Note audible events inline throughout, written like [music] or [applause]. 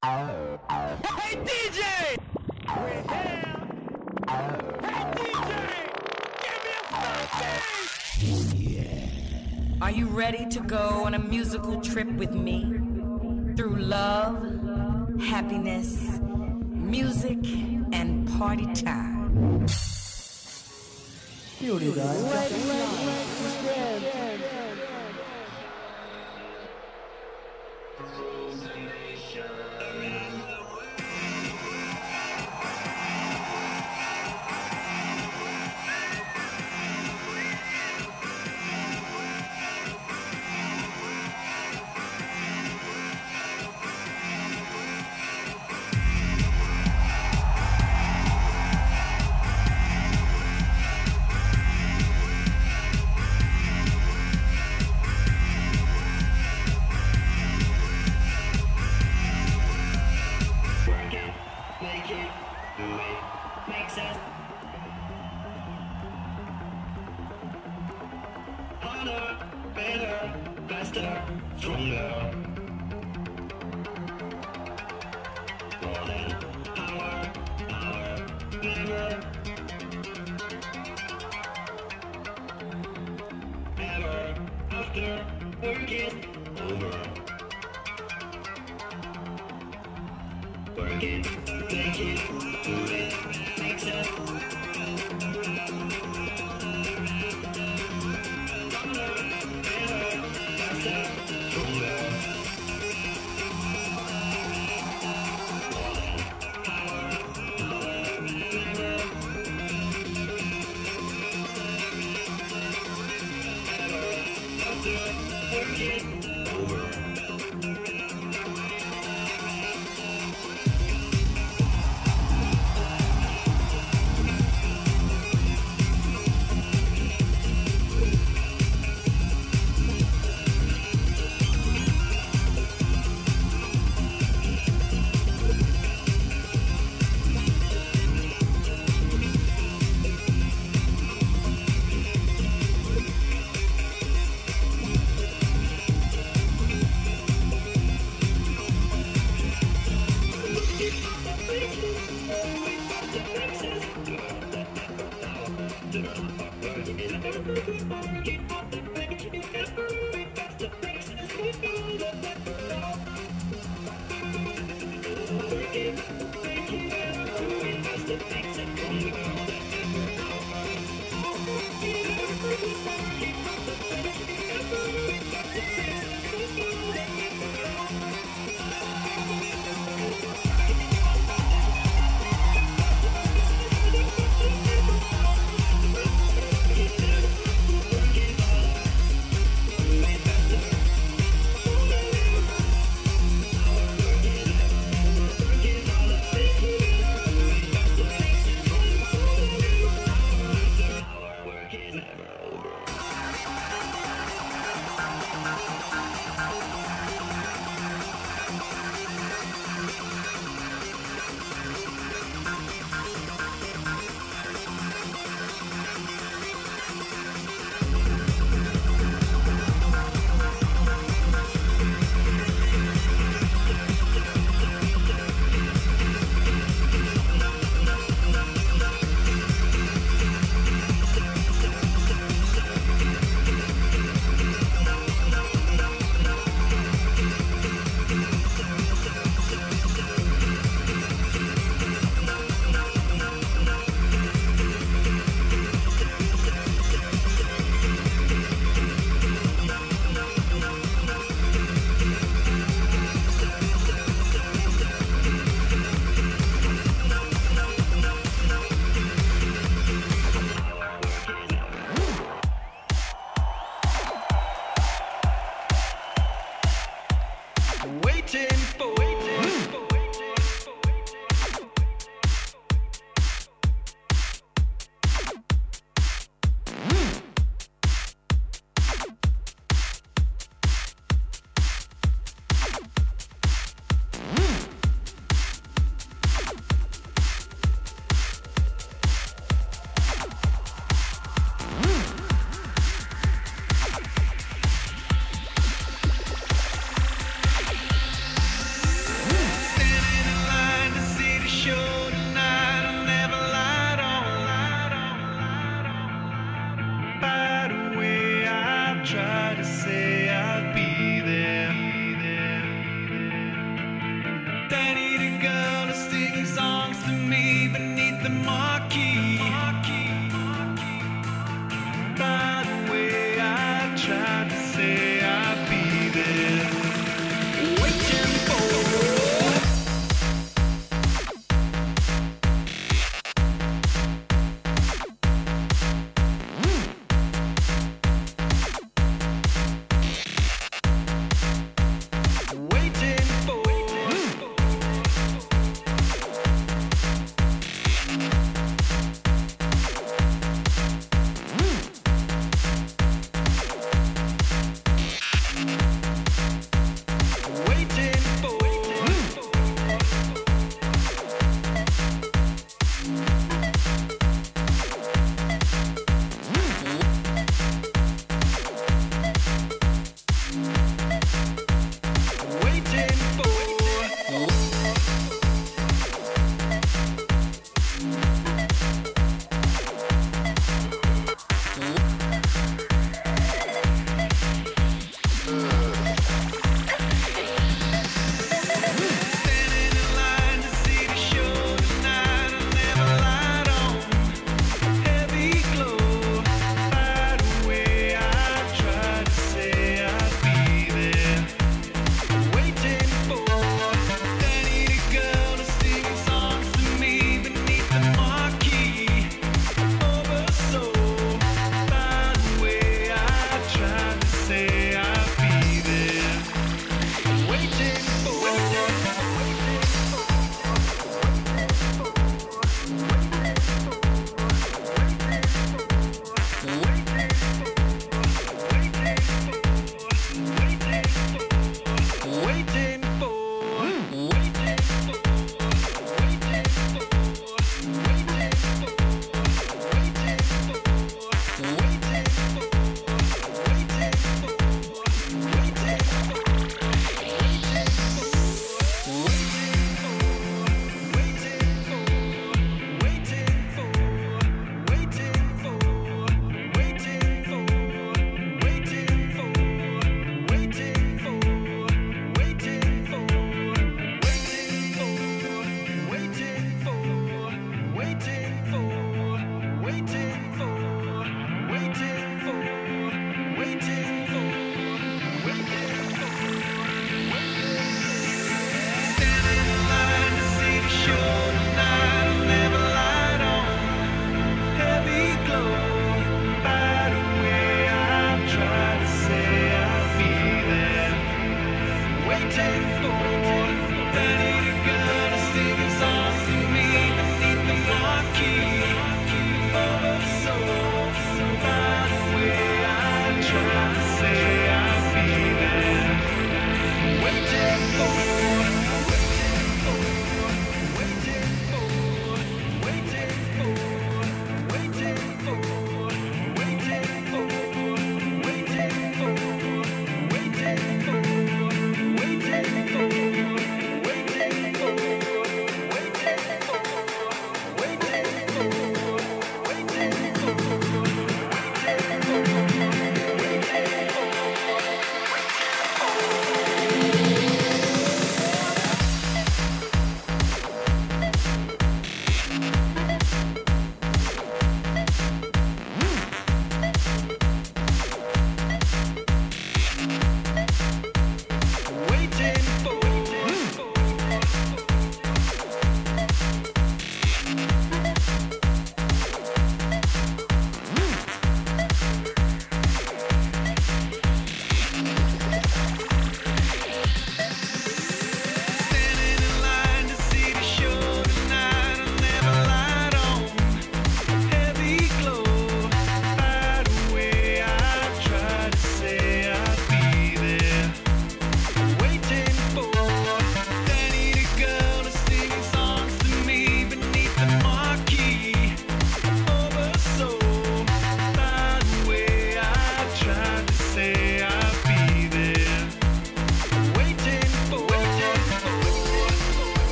Hey DJ! We're here! Hey DJ! Give me a something! Are you ready to go on a musical trip with me? Through love, happiness, music, and party time. Work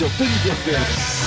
seu Tango FM.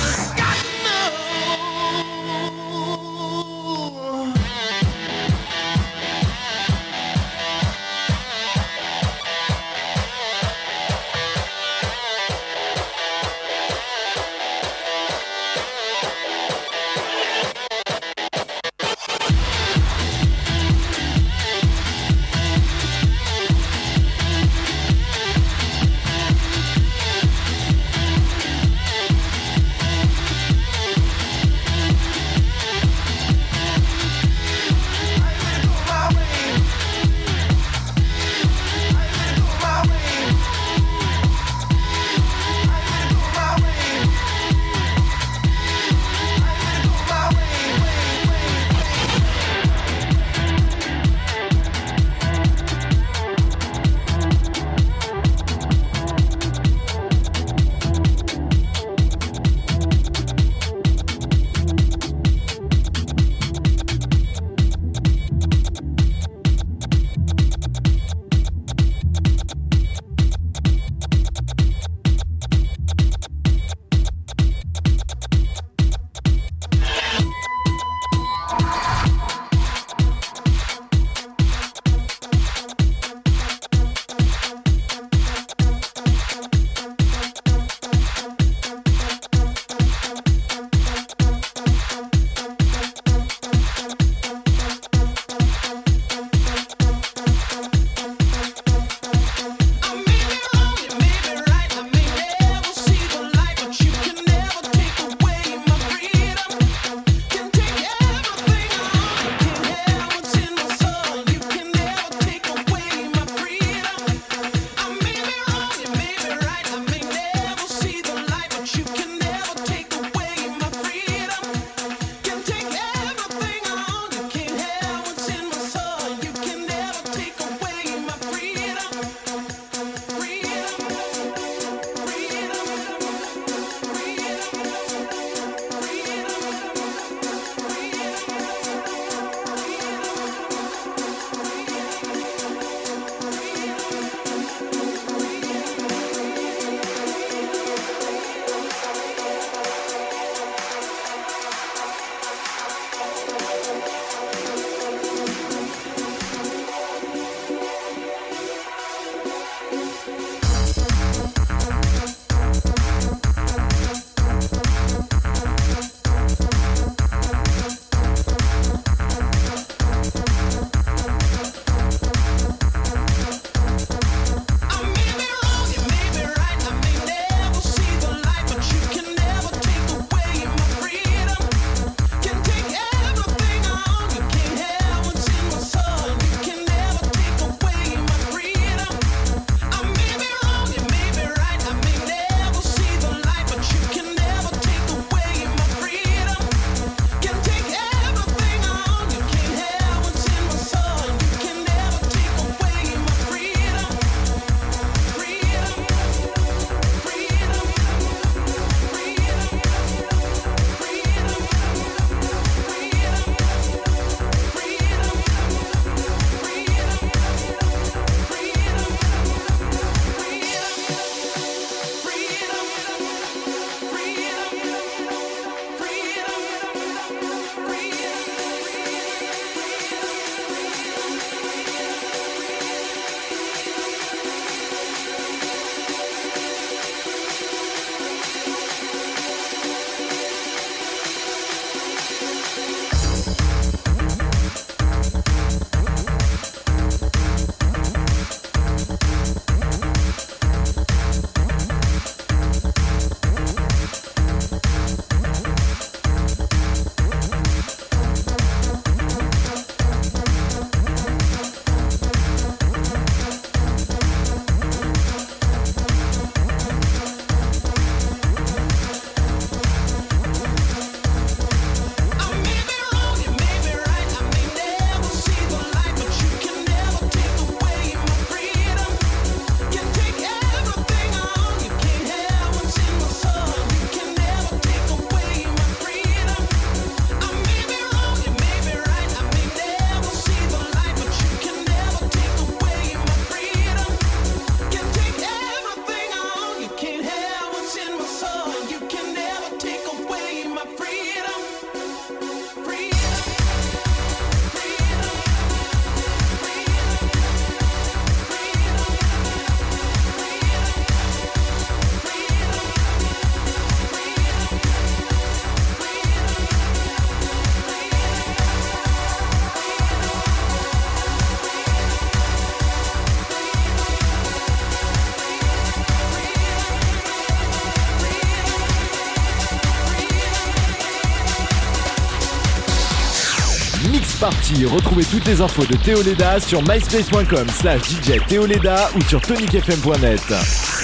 House Party. Retrouvez toutes les infos de Théo Leda sur myspace.com slash DJ Théo Leda ou sur tonicfm.net.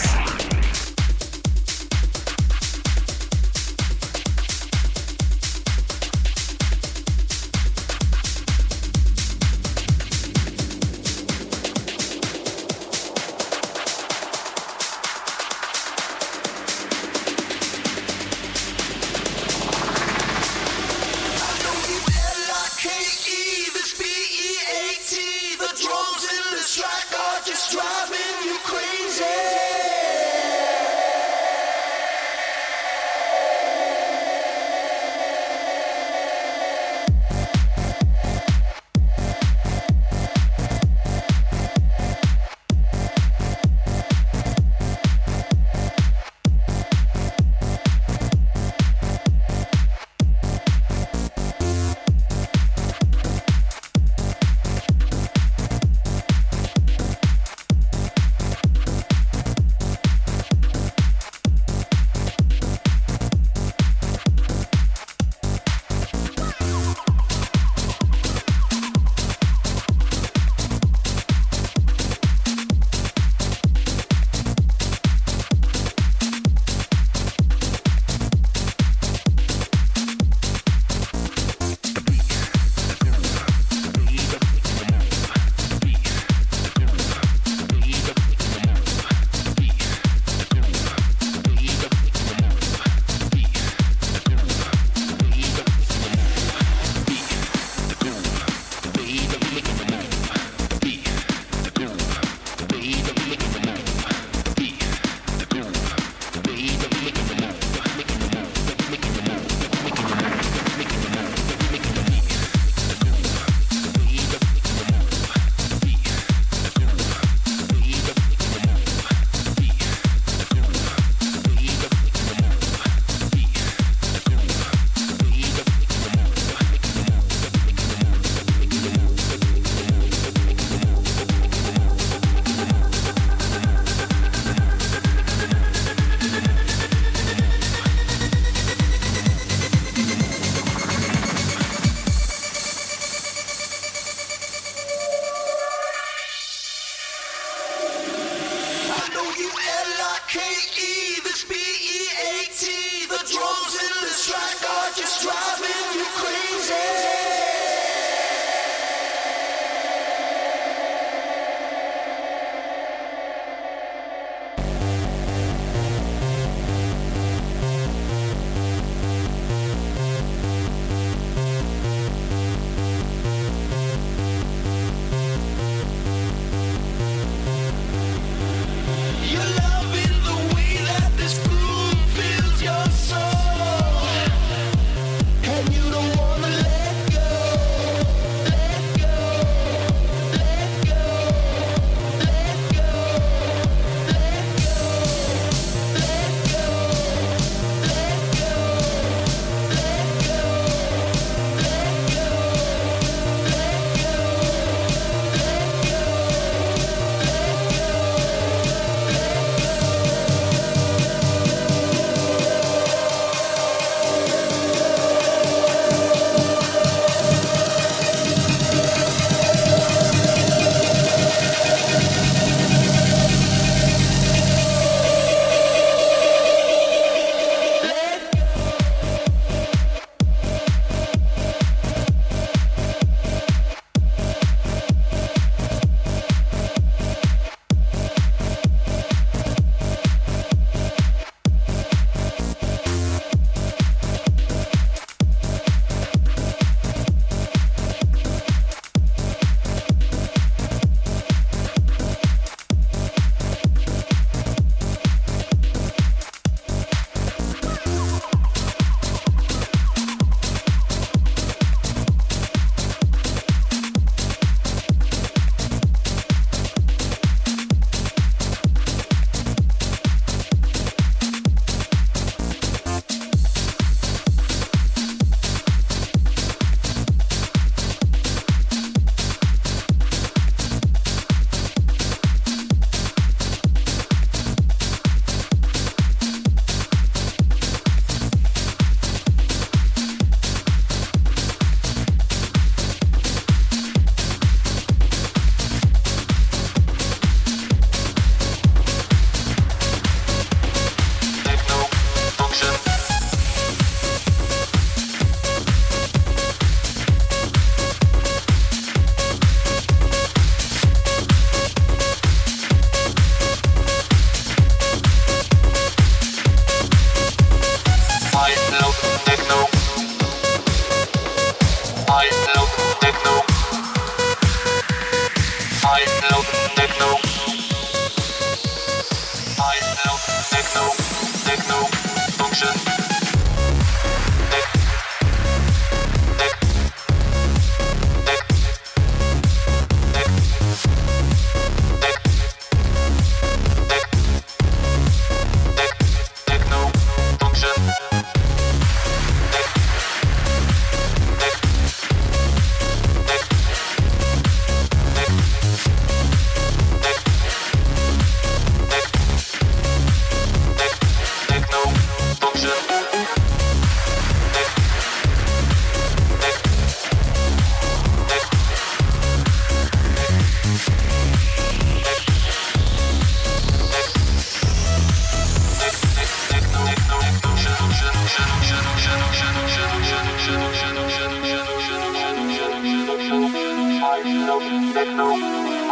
I love Techno,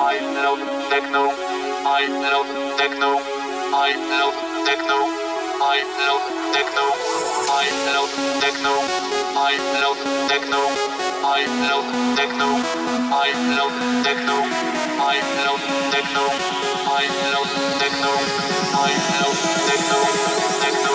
I love techno, I love techno, I love techno, I love techno, I love techno,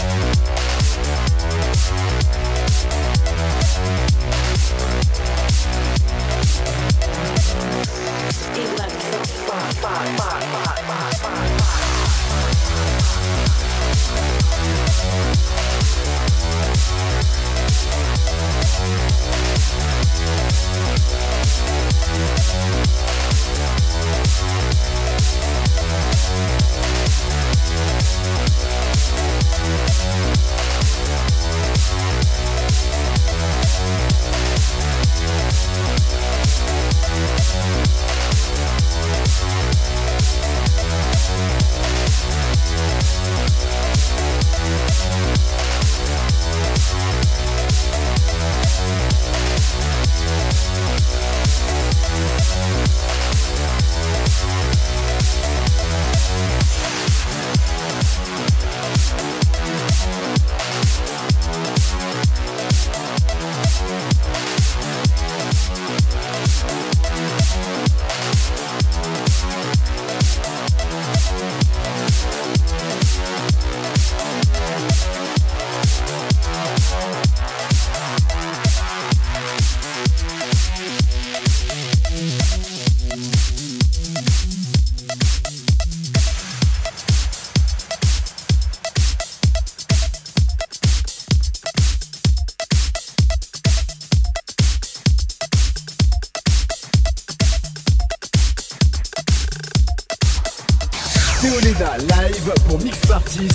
We'll ปากปาก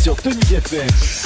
sur Tonic FM.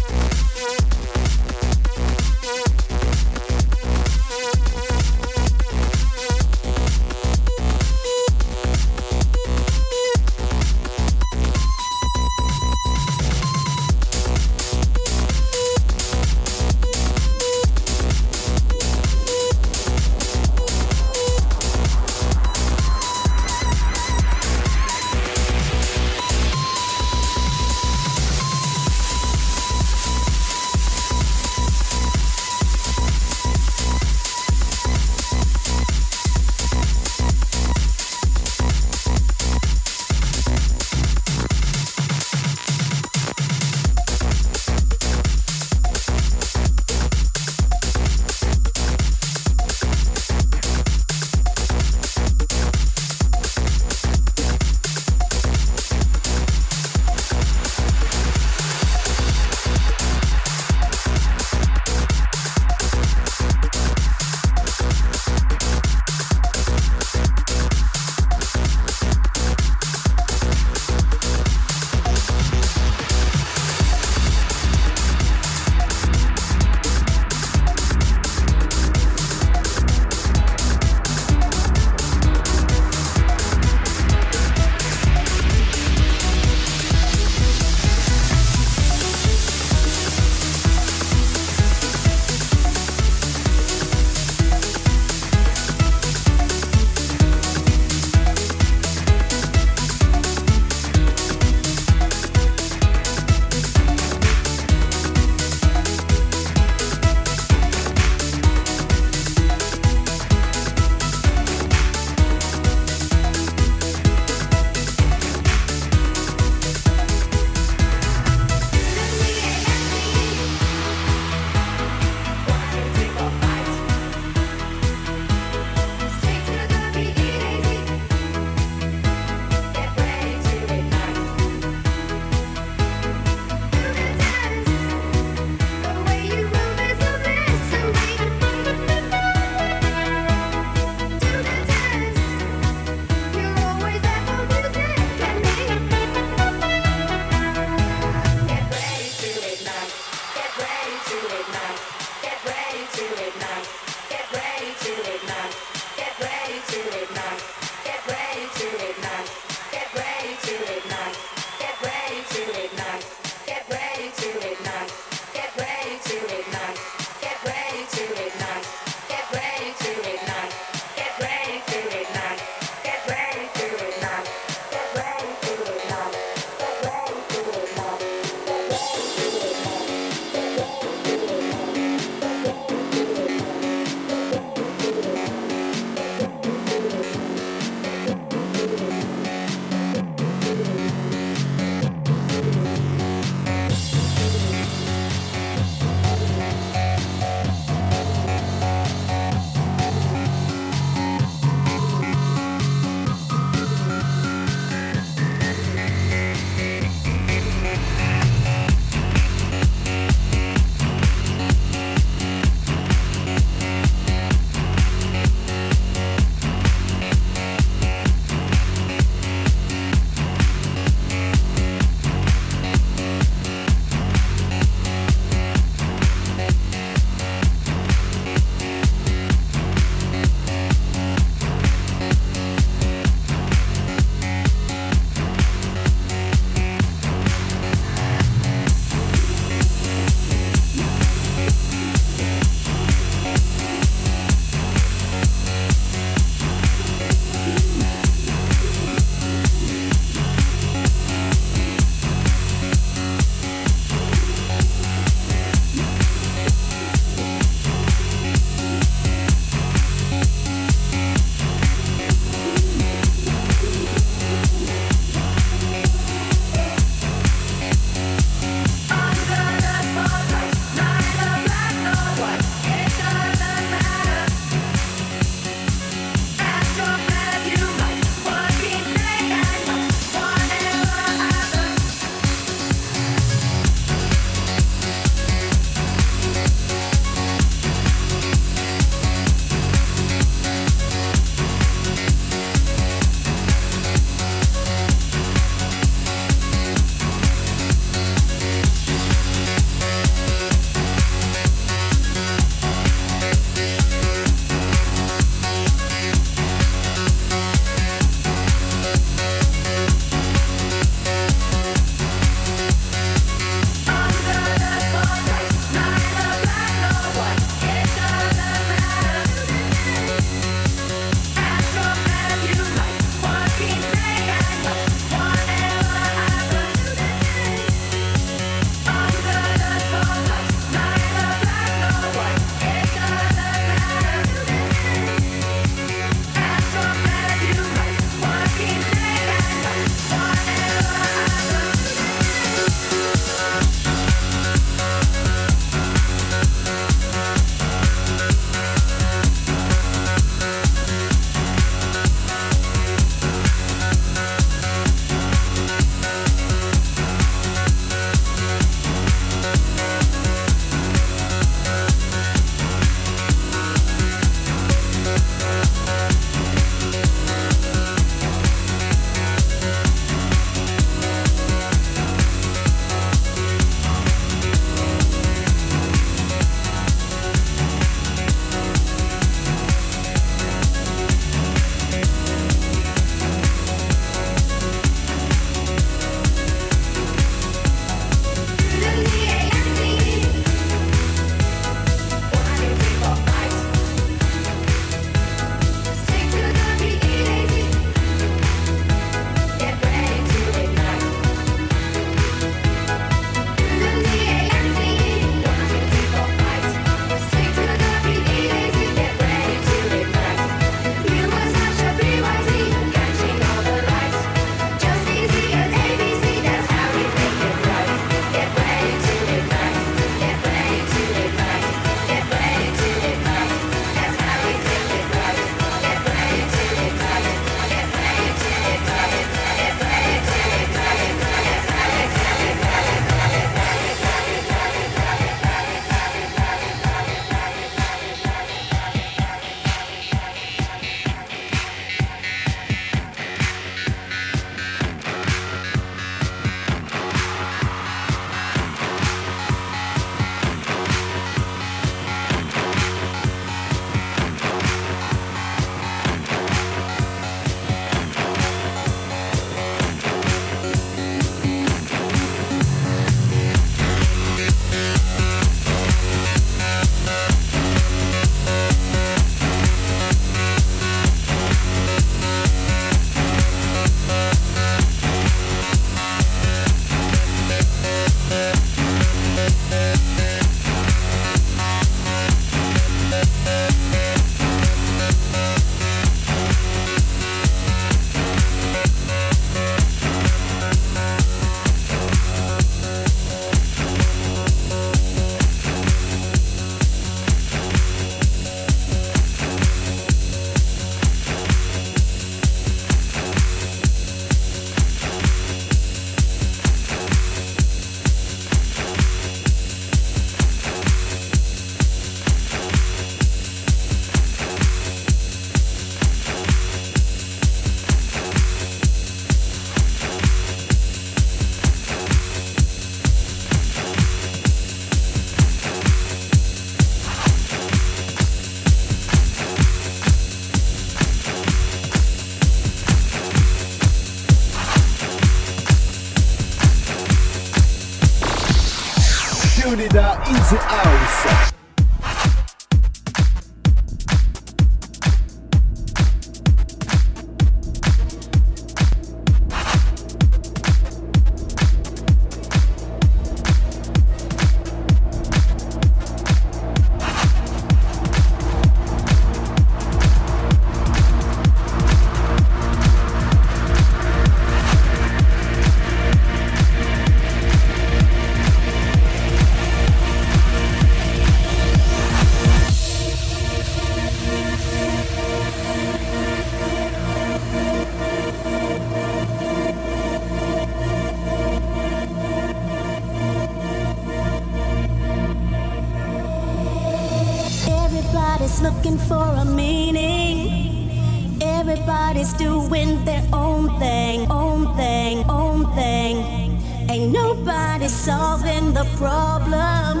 Solving the problem.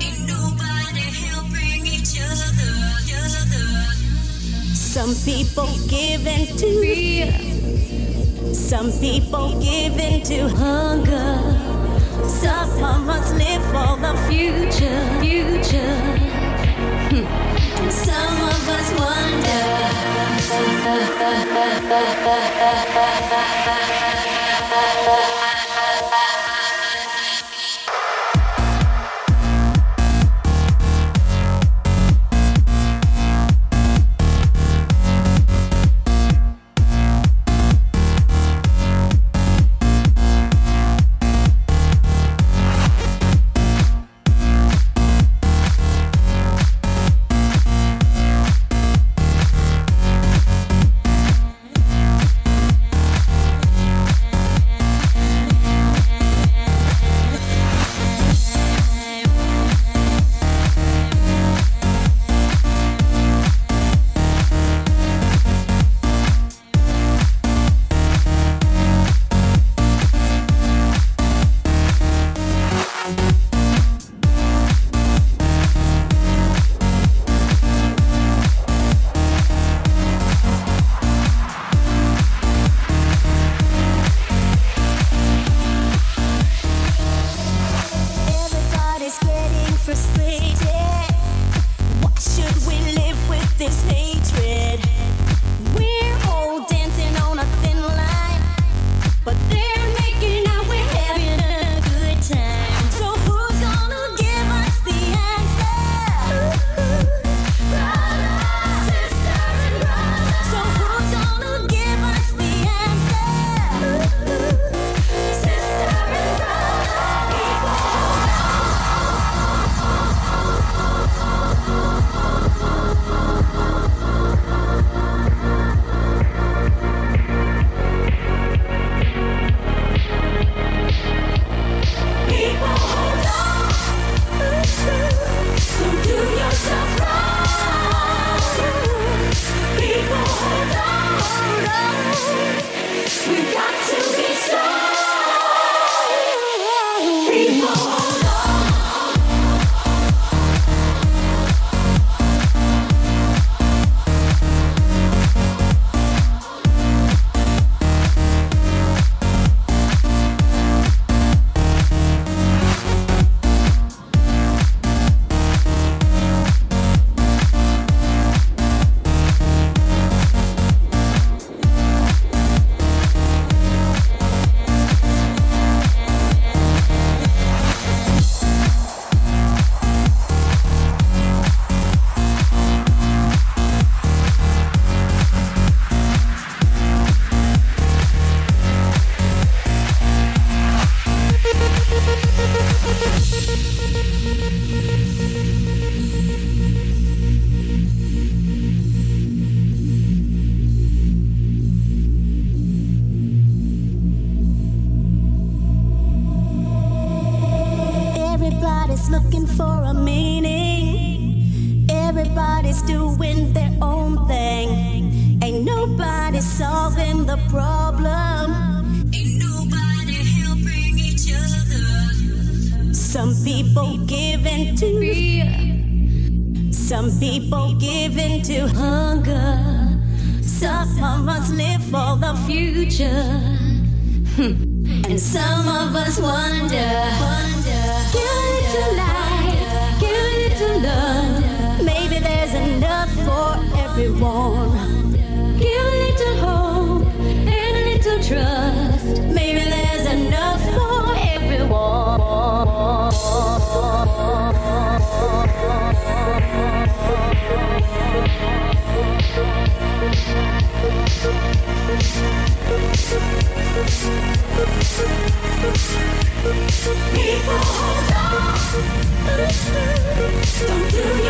Ain't nobody helping each other. Some people give in to fear. Some people give in to hunger. Some of us live for the future, future. Some of us wonder. [laughs] Everybody's doing their own thing. Ain't nobody solving the problem. Ain't nobody helping each other. Some people give in to fear. Some people give in to hunger. Some of us live for the future. Hmm. And some of us wonder, wonder, Get be warm. Give a little hope and a little trust. Maybe there's enough for everyone. People hold on. Don't do